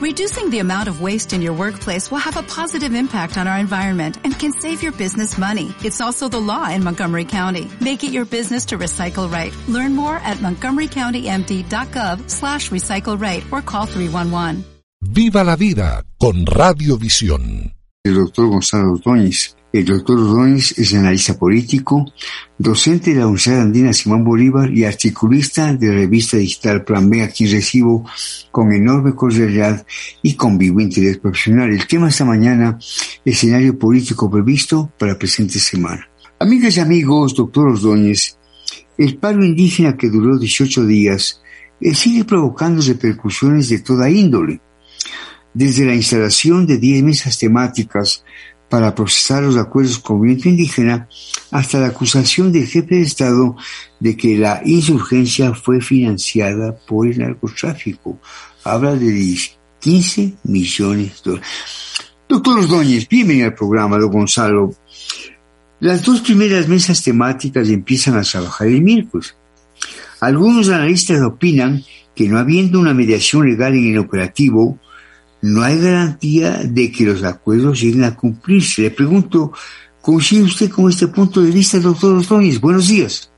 Reducing the amount of waste in your workplace will have a positive impact on our environment and can save your business money. It's also the law in Montgomery County. Make it your business to recycle right. Learn more at montgomerycountymd.gov slash recycle right or call 311. Viva la vida con Radiovisión. El doctor Gonzalo Ordóñez. El doctor Ordóñez es analista político, docente de la Universidad Andina Simón Bolívar y articulista de la revista digital Plan B, a quien recibo con enorme cordialidad y con vivo interés profesional. El tema esta mañana, escenario político previsto para la presente semana. Amigas y amigos, doctor Ordóñez, el paro indígena que duró 18 días eh, sigue provocando repercusiones de toda índole. Desde la instalación de 10 mesas temáticas para procesar los acuerdos con movimiento indígena hasta la acusación del jefe de Estado de que la insurgencia fue financiada por el narcotráfico. Habla de 15 millones de dólares. Doctor Ordóñez, bienvenido al programa, don Gonzalo. Las dos primeras mesas temáticas empiezan a trabajar el miércoles. Algunos analistas opinan que no habiendo una mediación legal en el operativo, no hay garantía de que los acuerdos lleguen a cumplirse. Le pregunto, ¿coincide usted con este punto de vista, doctor Ordóñez? Buenos días.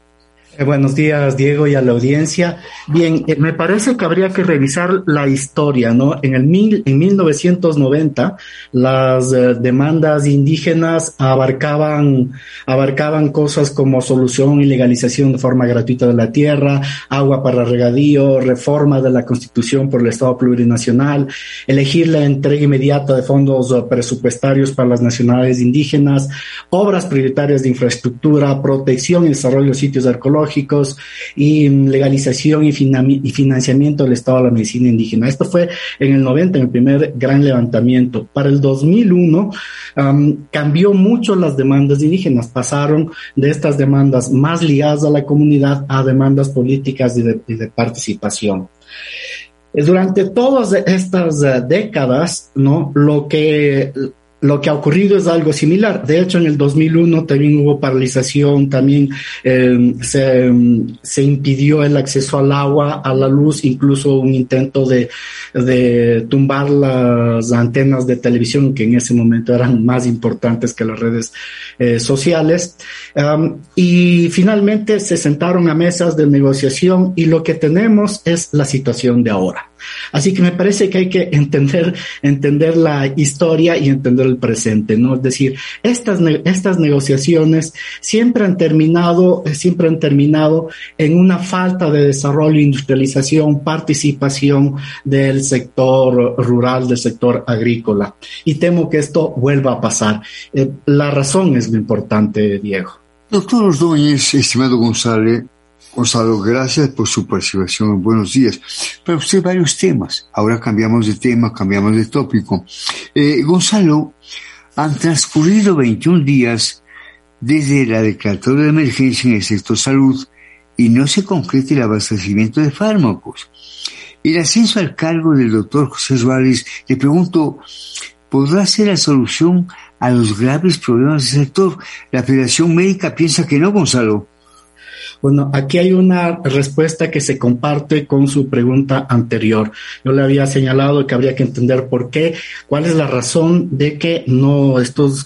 Eh, buenos días, Diego, y a la audiencia. Bien, eh, me parece que habría que revisar la historia, ¿no? En el mil, en 1990, las eh, demandas indígenas abarcaban, abarcaban cosas como solución y legalización de forma gratuita de la tierra, agua para regadío, reforma de la constitución por el Estado plurinacional, elegir la entrega inmediata de fondos presupuestarios para las nacionalidades indígenas, obras prioritarias de infraestructura, protección y desarrollo de sitios arqueológicos, y legalización y, financiamiento del Estado de la medicina indígena. Esto fue en el 90, en el primer gran levantamiento. Para el 2001 cambió mucho las demandas indígenas, pasaron de estas demandas más ligadas a la comunidad a demandas políticas y de, de participación. Durante todas estas eh, décadas, ¿no? Lo que lo que ha ocurrido es algo similar. De hecho, en el 2001 también hubo paralización, también eh, se, impidió el acceso al agua, a la luz, incluso un intento de, tumbar las antenas de televisión que en ese momento eran más importantes que las redes eh, sociales. Y finalmente se sentaron a mesas de negociación y lo que tenemos es la situación de ahora. Así que me parece que hay que entender, entender la historia y entender el presente, ¿no? Es decir, estas, estas negociaciones siempre han terminado, siempre han terminado en una falta de desarrollo, industrialización, participación del sector rural, del sector agrícola. Y temo que esto vuelva a pasar. Eh, la razón es lo importante, Diego. Doctor Ordóñez, estimado González, Gonzalo, gracias por su participación. Buenos días. Para usted varios temas. Ahora cambiamos de tema, cambiamos de tópico. Eh, Gonzalo, han transcurrido 21 días desde la declaratoria de emergencia en el sector salud y no se concreta el abastecimiento de fármacos. El ascenso al cargo del doctor José Suárez, le pregunto, ¿podrá ser la solución a los graves problemas del sector? La Federación Médica piensa que no, Gonzalo. Bueno, aquí hay una respuesta que se comparte con su pregunta anterior. Yo le había señalado que habría que entender por qué, cuál es la razón de que no estos,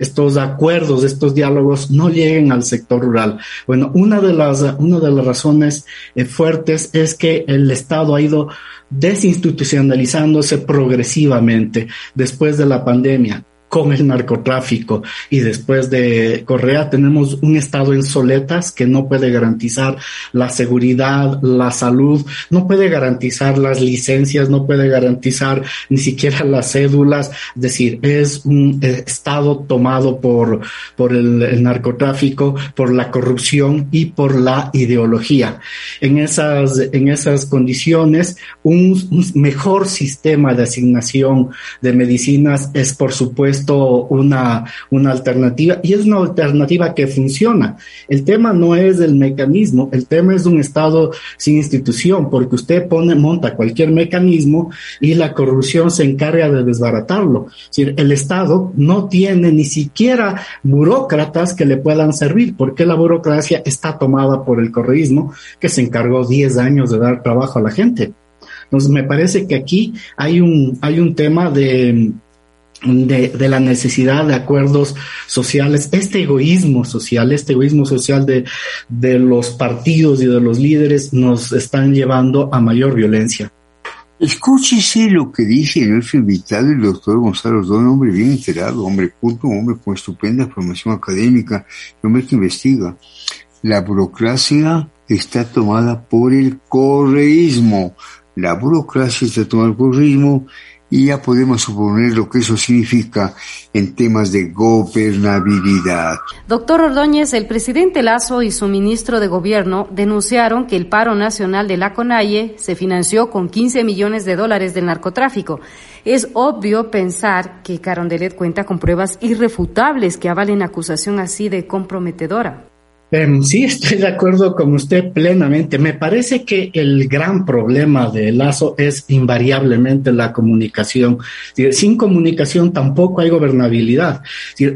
estos acuerdos, estos diálogos no lleguen al sector rural. Bueno, una de las, una de las razones eh, fuertes es que el Estado ha ido desinstitucionalizándose progresivamente después de la pandemia con el narcotráfico y después de Correa tenemos un estado en soletas que no puede garantizar la seguridad, la salud, no puede garantizar las licencias, no puede garantizar ni siquiera las cédulas, es decir, es un estado tomado por, por el, narcotráfico, por la corrupción y por la ideología. En esas, en esas condiciones, un mejor sistema de asignación de medicinas es por supuesto una, una alternativa y es una alternativa que funciona. El tema no es el mecanismo, el tema es un Estado sin institución, porque usted pone, monta cualquier mecanismo y la corrupción se encarga de desbaratarlo. Es decir, el Estado no tiene ni siquiera burócratas que le puedan servir, porque la burocracia está tomada por el correísmo que se encargó 10 años de dar trabajo a la gente. Entonces, me parece que aquí hay un, hay un tema de, de, de, la necesidad de acuerdos sociales, este egoísmo social, este egoísmo social de, de los partidos y de los líderes nos están llevando a mayor violencia. Escúchese lo que dice nuestro invitado, el doctor Gonzalo Don, hombre bien enterado, hombre culto, hombre con estupenda formación académica, hombre que investiga. La burocracia está tomada por el correísmo. La burocracia está tomada por el correísmo y ya podemos suponer lo que eso significa en temas de gobernabilidad. Doctor Ordóñez, el presidente Lazo y su ministro de Gobierno denunciaron que el paro nacional de la CONAIE se financió con 15 millones de dólares del narcotráfico. Es obvio pensar que Carondelet cuenta con pruebas irrefutables que avalen acusación así de comprometedora. Um, sí, estoy de acuerdo con usted plenamente. Me parece que el gran problema de Lazo es invariablemente la comunicación. Sin comunicación tampoco hay gobernabilidad.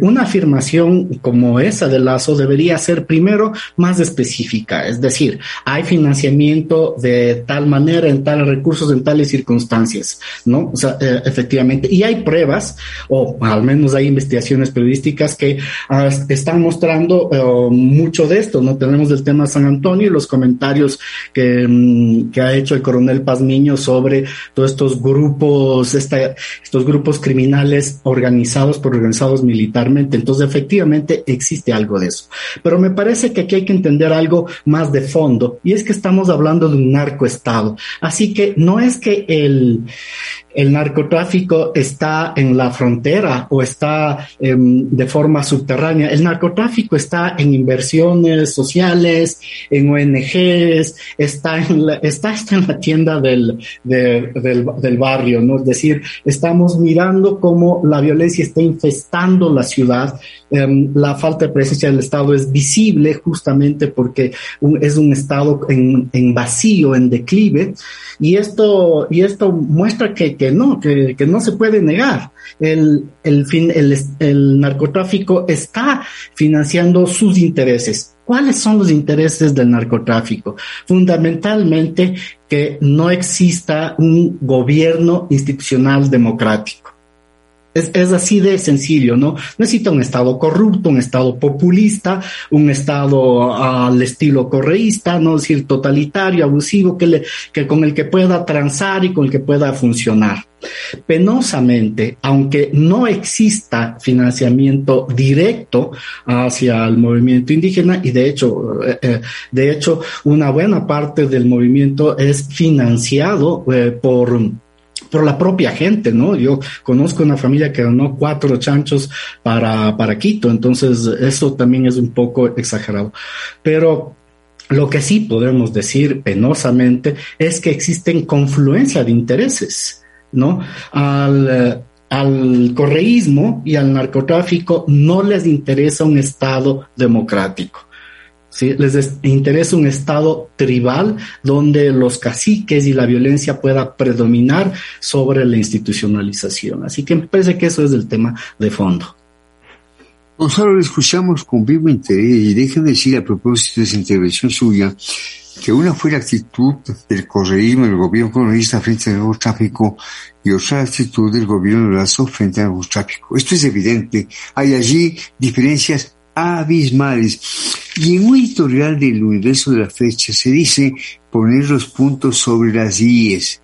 Una afirmación como esa de Lazo debería ser primero más específica, es decir, hay financiamiento de tal manera, en tales recursos, en tales circunstancias, ¿no? O sea, eh, efectivamente. Y hay pruebas, o al menos hay investigaciones periodísticas que uh, están mostrando uh, mucho de esto, ¿no? Tenemos el tema San Antonio y los comentarios que, mm, que ha hecho el coronel Pazmiño sobre todos estos grupos, esta, estos grupos criminales organizados por organizados militarmente. Entonces, efectivamente, existe algo de eso. Pero me parece que aquí hay que entender algo más de fondo, y es que estamos hablando de un narcoestado. Así que no es que el, el narcotráfico está en la frontera o está eh, de forma subterránea. El narcotráfico está en inversiones sociales, en ONGs, está en la, está, en la tienda del, de, del, barrio, ¿no? Es decir, estamos mirando cómo la violencia está infestando la ciudad. Eh, la falta de presencia del Estado es visible justamente porque es un Estado en, en vacío, en declive. Y esto, y esto muestra que que no, que, que no se puede negar. El, el, fin, el, el narcotráfico está financiando sus intereses. ¿Cuáles son los intereses del narcotráfico? Fundamentalmente que no exista un gobierno institucional democrático. Es, es, así de sencillo, ¿no? Necesita un Estado corrupto, un Estado populista, un Estado al estilo correísta, ¿no? Es decir, totalitario, abusivo, que, le, que con el que pueda transar y con el que pueda funcionar. Penosamente, aunque no exista financiamiento directo hacia el movimiento indígena, y de hecho, eh, de hecho, una buena parte del movimiento es financiado eh, por por la propia gente, ¿no? Yo conozco una familia que donó cuatro chanchos para, para Quito, entonces eso también es un poco exagerado. Pero lo que sí podemos decir penosamente es que existen confluencia de intereses, ¿no? Al, al correísmo y al narcotráfico no les interesa un Estado democrático. Les interesa un estado tribal donde los caciques y la violencia pueda predominar sobre la institucionalización. Así que me parece que eso es el tema de fondo. Gonzalo, lo escuchamos con vivo interés y déjenme decir a propósito de esa intervención suya que una fue la actitud del correísmo del gobierno colonialista frente al narcotráfico y otra la actitud del gobierno de Lazo frente al narcotráfico. Esto es evidente. Hay allí diferencias abismales. Y en un editorial del universo de la fecha se dice poner los puntos sobre las IES.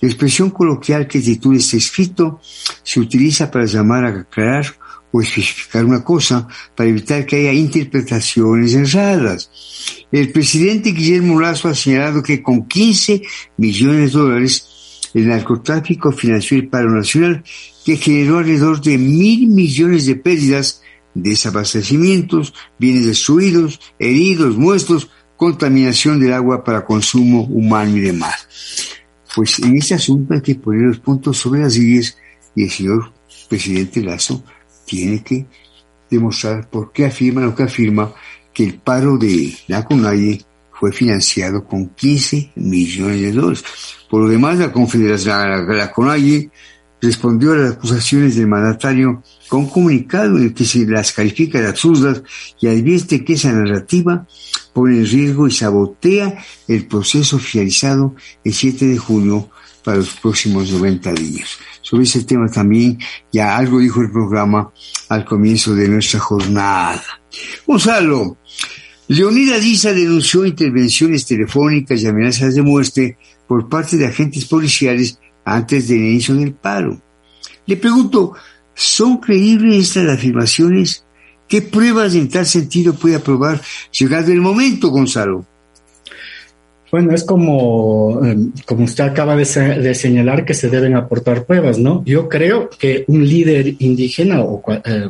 La expresión coloquial que titula este escrito se utiliza para llamar a aclarar o especificar una cosa para evitar que haya interpretaciones erradas. El presidente Guillermo Lazo ha señalado que con 15 millones de dólares el narcotráfico financió el paro nacional que generó alrededor de mil millones de pérdidas desabastecimientos, bienes destruidos, heridos, muertos, contaminación del agua para consumo humano y demás. Pues en este asunto hay que poner los puntos sobre las sillas y el señor presidente Lazo tiene que demostrar por qué afirma lo que afirma que el paro de la CONAIE fue financiado con 15 millones de dólares. Por lo demás, la Confederación, la, la CONAIE respondió a las acusaciones del mandatario con un comunicado en el que se las califica de absurdas y advierte que esa narrativa pone en riesgo y sabotea el proceso finalizado el 7 de junio para los próximos 90 días. Sobre ese tema también ya algo dijo el programa al comienzo de nuestra jornada. Gonzalo, Leonidas Diza denunció intervenciones telefónicas y amenazas de muerte por parte de agentes policiales antes del inicio del paro. Le pregunto, ¿son creíbles estas afirmaciones? ¿Qué pruebas en tal sentido puede aprobar llegado el momento, Gonzalo? Bueno, es como, em, como usted acaba de, señalar que se deben aportar pruebas, ¿no? Yo creo que un líder indígena o eh,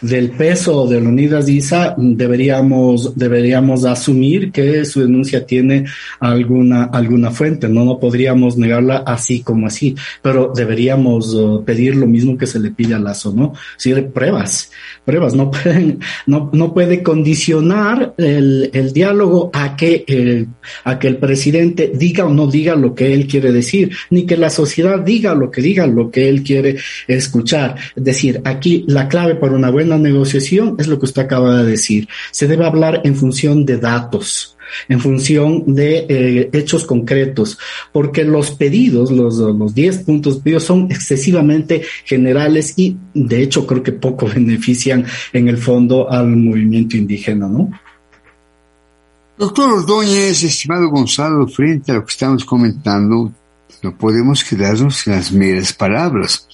del peso de Leonidas Isa, deberíamos, deberíamos asumir que su denuncia tiene alguna, alguna fuente, ¿no? No podríamos negarla así como así, pero deberíamos uh, pedir lo mismo que se le pide a Lazo, ¿no? Sí, pruebas, pruebas, no pueden, no, no puede condicionar el, el diálogo a que, el, a que el presidente diga o no diga lo que él quiere decir, ni que la sociedad diga lo que diga, lo que él quiere escuchar. Es decir, aquí la clave para una buena negociación es lo que usted acaba de decir. Se debe hablar en función de datos, en función de eh, hechos concretos, porque los pedidos, los, los 10 puntos pedidos son excesivamente generales y de hecho creo que poco benefician en el fondo al movimiento indígena, ¿no? Doctor Ordóñez, estimado Gonzalo, frente a lo que estamos comentando, no podemos quedarnos en las meras palabras.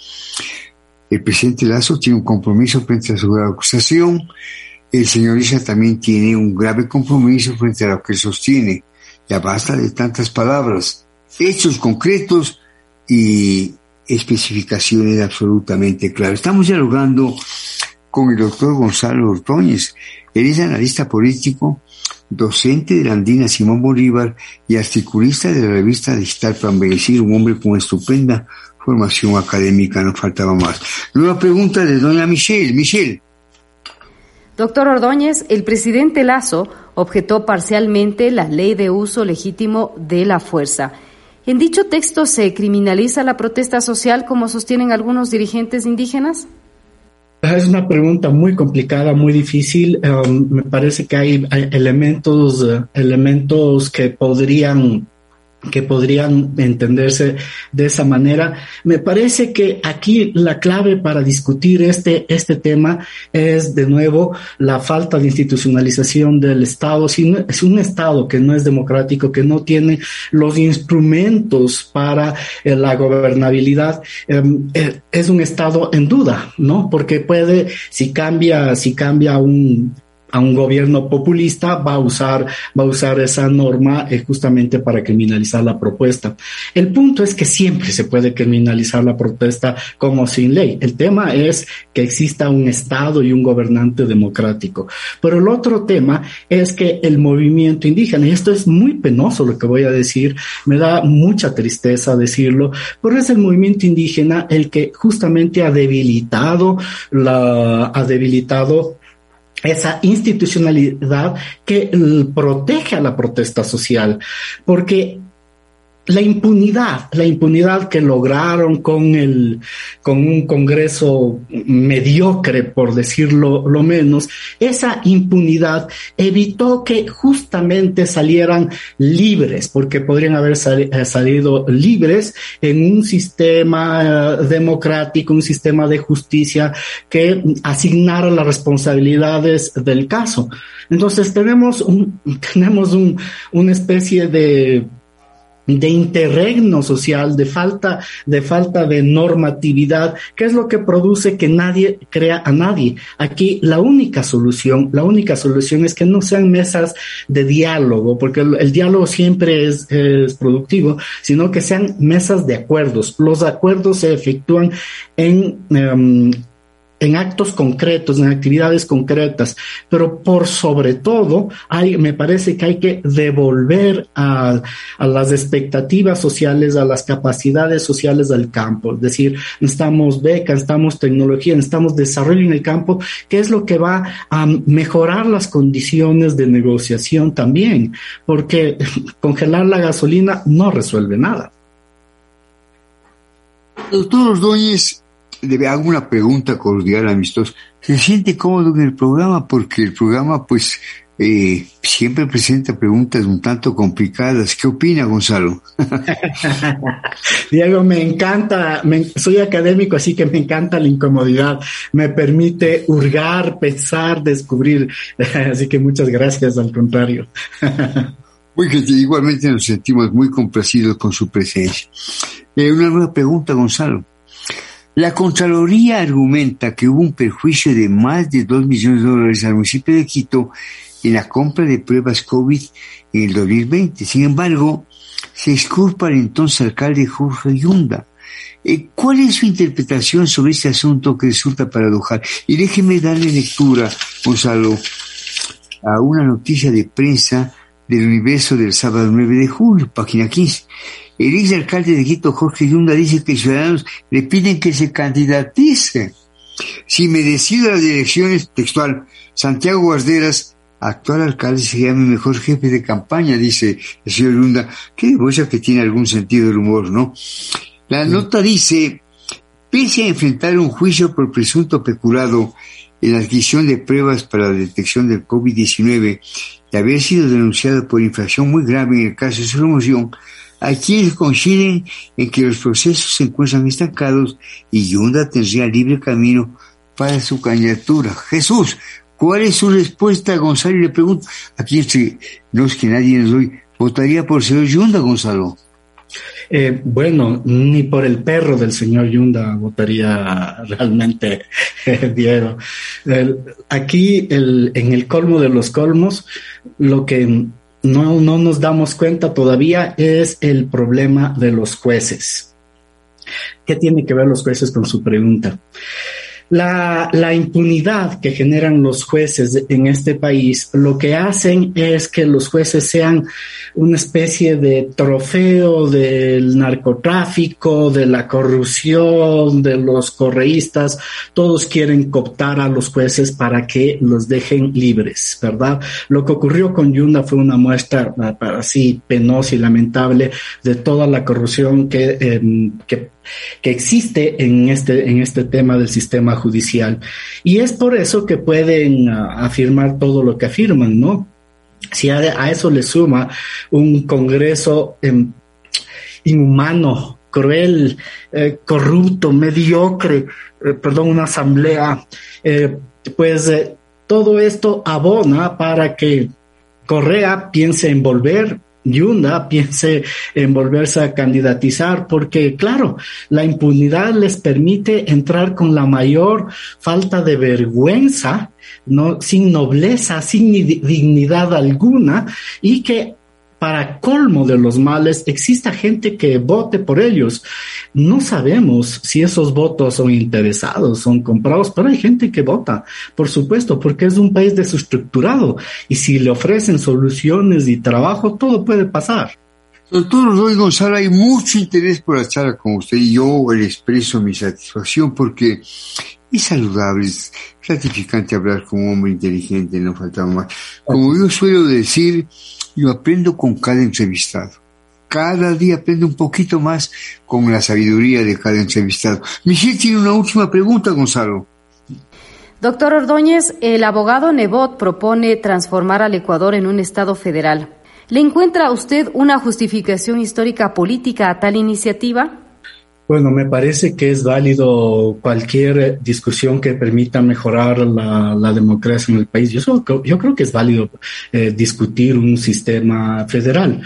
El presidente Lazo tiene un compromiso frente a su acusación. El señor Isa también tiene un grave compromiso frente a lo que sostiene. Ya basta de tantas palabras, hechos concretos y especificaciones absolutamente claras. Estamos dialogando con el doctor Gonzalo Ortóñez. Él es analista político, docente de la Andina Simón Bolívar y articulista de la revista digital Plan Bendecir, un hombre con estupenda formación académica, nos faltaba más. Nueva pregunta de doña Michelle. Michelle. Doctor Ordóñez, el presidente Lazo objetó parcialmente la ley de uso legítimo de la fuerza. ¿En dicho texto se criminaliza la protesta social como sostienen algunos dirigentes indígenas? Es una pregunta muy complicada, muy difícil. Um, me parece que hay, elementos, eh, elementos que podrían que podrían entenderse de esa manera. Me parece que aquí la clave para discutir este, este tema es de nuevo la falta de institucionalización del Estado. Si es un Estado que no es democrático, que no tiene los instrumentos para eh, la gobernabilidad, em, eh, es un Estado en duda, ¿no? Porque puede, si cambia, si cambia un, a un gobierno populista va a usar, va a usar esa norma eh, justamente para criminalizar la propuesta. El punto es que siempre se puede criminalizar la protesta como sin ley. El tema es que exista un Estado y un gobernante democrático. Pero el otro tema es que el movimiento indígena, y esto es muy penoso lo que voy a decir, me da mucha tristeza decirlo, pero es el movimiento indígena el que justamente ha debilitado la, ha debilitado esa institucionalidad que protege a la protesta social, porque la impunidad, la impunidad que lograron con el, con un Congreso mediocre, por decirlo lo menos, esa impunidad evitó que justamente salieran libres, porque podrían haber eh, salido libres en un sistema eh, democrático, un sistema de justicia que asignara las responsabilidades del caso. Entonces tenemos un, tenemos un, una especie de de interregno social, de falta, de falta de normatividad, que es lo que produce que nadie crea a nadie. Aquí la única solución, la única solución es que no sean mesas de diálogo, porque el, diálogo siempre es, productivo, sino que sean mesas de acuerdos. Los acuerdos se efectúan en, em, en actos concretos, en actividades concretas, pero por sobre todo, me parece que hay que devolver a, a, las expectativas sociales, a las capacidades sociales del campo. Es decir, necesitamos becas, necesitamos tecnología, necesitamos desarrollo en el campo, que es lo que va a mejorar las condiciones de negociación también, porque congelar la gasolina no resuelve nada. Doctor Ordóñez, le hago una pregunta cordial, amistosa. ¿Se siente cómodo en el programa? Porque el programa, pues, eh, siempre presenta preguntas un tanto complicadas. ¿Qué opina Gonzalo? Diego, me encanta, soy académico, así que me encanta la incomodidad. Me permite hurgar, pensar, descubrir. Así que muchas gracias, al contrario. Muy igualmente nos sentimos muy complacidos con su presencia. Eh, una nueva pregunta, Gonzalo. La Contraloría argumenta que hubo un perjuicio de más de 2 millones de dólares al municipio de Quito en la compra de pruebas COVID en el 2020. Sin embargo, se disculpa al entonces alcalde Jorge Yunda. Eh, ¿Cuál es su interpretación sobre este asunto que resulta paradojal? Y déjeme darle lectura, Gonzalo, a una noticia de prensa del universo del sábado 9 de julio, página 15. El ex alcalde de Quito, Jorge Yunda, dice que ciudadanos le piden que se candidatice. Si me decido las elecciones, textual, Santiago Guarderas, actual alcalde, sería mi mejor jefe de campaña, dice el señor Yunda, que demuestra que tiene algún sentido del humor, ¿no? La nota dice, pese a enfrentar un juicio por presunto peculado en la adquisición de pruebas para la detección del COVID-19 y haber sido denunciado por infracción muy grave en el caso de su remoción, quienes coinciden en que los procesos se encuentran estancados y Yunda tendría libre camino para su candidatura. Jesús, ¿cuál es su respuesta, Gonzalo? Le pregunto, aquí no es que nadie nos doy, ¿votaría por señor Yunda, Gonzalo? Eh, bueno, ni por el perro del señor Yunda votaría realmente eh, Diego. aquí, en el colmo de los colmos, lo que no, no nos damos cuenta todavía es el problema de los jueces. ¿Qué tiene que ver los jueces con su pregunta? La, impunidad que generan los jueces en este país lo que hacen es que los jueces sean una especie de trofeo del narcotráfico, de la corrupción, de los correístas. Todos quieren cooptar a los jueces para que los dejen libres, ¿verdad? Lo que ocurrió con Yunda fue una muestra así penosa y lamentable de toda la corrupción que, em, que que existe en este, en este tema del sistema judicial. Y es por eso que pueden ah, afirmar todo lo que afirman, ¿no? Si a, eso le suma un Congreso em, inhumano, cruel, eh, corrupto, mediocre, eh, perdón, una asamblea, eh, pues todo esto abona para que Correa piense en volver Yunda piense en volverse a candidatizar, porque claro, la impunidad les permite entrar con la mayor falta de vergüenza, no, sin nobleza, sin dignidad alguna, y que para colmo de los males, exista gente que vote por ellos. No sabemos si esos votos son interesados, son comprados, pero hay gente que vota, por supuesto, porque es un país desestructurado y si le ofrecen soluciones y trabajo, todo puede pasar. Doctor Roy Gonzalo, hay mucho interés por la charla con usted y yo le expreso mi satisfacción porque es saludable, es gratificante hablar con un hombre inteligente, no faltaba más. Como yo suelo decir, yo aprendo con cada entrevistado. Cada día aprendo un poquito más con la sabiduría de cada entrevistado. Michelle tiene una última pregunta, Gonzalo. Doctor Ordóñez, el abogado Nebot propone transformar al Ecuador en un Estado federal. ¿Le encuentra usted una justificación histórica política a tal iniciativa? Bueno, me parece que es válido cualquier discusión que permita mejorar la, democracia en el país. Yo, yo creo que es válido eh, discutir un sistema federal.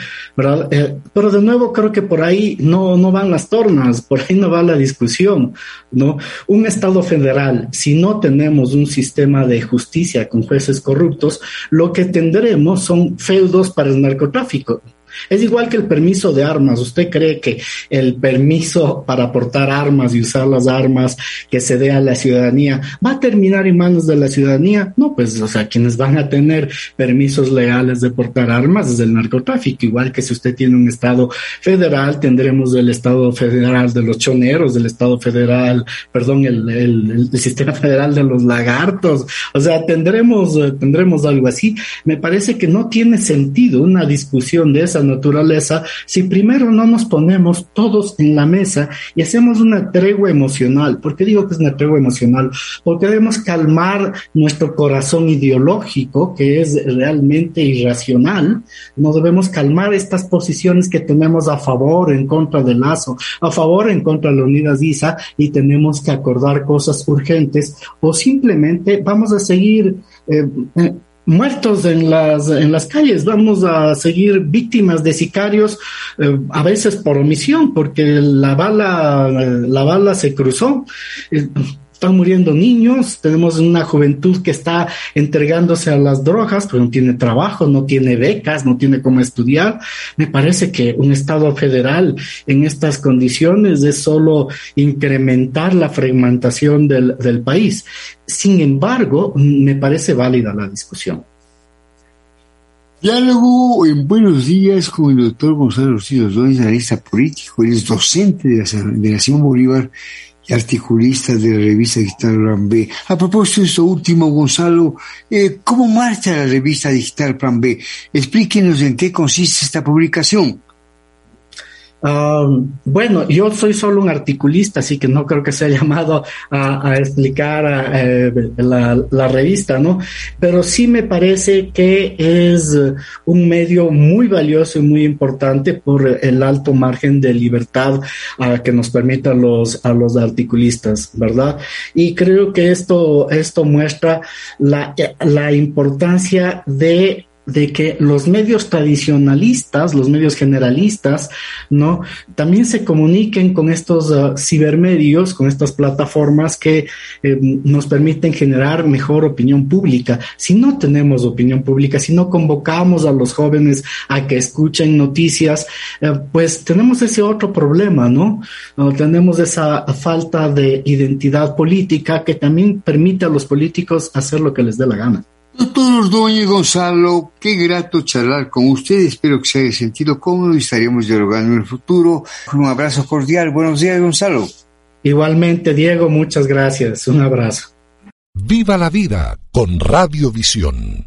Eh, pero de nuevo creo que por ahí no, no van las tornas, por ahí no va la discusión, ¿no? Un Estado federal, si no tenemos un sistema de justicia con jueces corruptos, lo que tendremos son feudos para el narcotráfico. Es igual que el permiso de armas. ¿Usted cree que el permiso para portar armas y usar las armas que se dé a la ciudadanía va a terminar en manos de la ciudadanía? No, pues, o sea, quienes van a tener permisos legales de portar armas es el narcotráfico. Igual que si usted tiene un Estado federal, tendremos el Estado federal de los choneros, del Estado federal, perdón, el, el, sistema federal de los lagartos. O sea, tendremos, tendremos algo así. Me parece que no tiene sentido una discusión de esa naturaleza si primero no nos ponemos todos en la mesa y hacemos una tregua emocional. ¿Por qué digo que es una tregua emocional? Porque debemos calmar nuestro corazón ideológico, que es realmente irracional. No debemos calmar estas posiciones que tenemos a favor, en contra del Lazo, a favor, en contra de la Unidas ISA, y tenemos que acordar cosas urgentes o simplemente vamos a seguir eh, eh, muertos en las, en las calles, vamos a seguir víctimas de sicarios, eh, a veces por omisión, porque la bala, la bala se cruzó están muriendo niños, tenemos una juventud que está entregándose a las drogas, pero no tiene trabajo, no tiene becas, no tiene cómo estudiar. Me parece que un Estado federal en estas condiciones es solo incrementar la fragmentación del, del país. Sin embargo, me parece válida la discusión. Diálogo en Buenos Días con el doctor Gonzalo Ordóñez, analista político, es docente de la, de Bolívar articulista de la revista digital Plan B. A propósito de esto último, Gonzalo, eh, ¿cómo marcha la revista digital Plan B? Explíquenos en qué consiste esta publicación. Um, bueno, yo soy solo un articulista, así que no creo que sea llamado a, explicar eh, la, revista, ¿no? Pero sí me parece que es un medio muy valioso y muy importante por el alto margen de libertad que nos permite a los, a los articulistas, ¿verdad? Y creo que esto, esto muestra la, la importancia de de que los medios tradicionalistas, los medios generalistas, ¿no? También se comuniquen con estos uh, cibermedios, con estas plataformas que eh, nos permiten generar mejor opinión pública. Si no tenemos opinión pública, si no convocamos a los jóvenes a que escuchen noticias, eh, pues tenemos ese otro problema, ¿no? tenemos esa falta de identidad política que también permite a los políticos hacer lo que les dé la gana. Doctor Ordóñez Gonzalo, qué grato charlar con usted. Espero que se haya sentido cómodo y estaremos dialogando en el futuro. Un abrazo cordial. Buenos días, Gonzalo. Igualmente, Diego, muchas gracias. Un abrazo. Viva la vida con Radiovisión.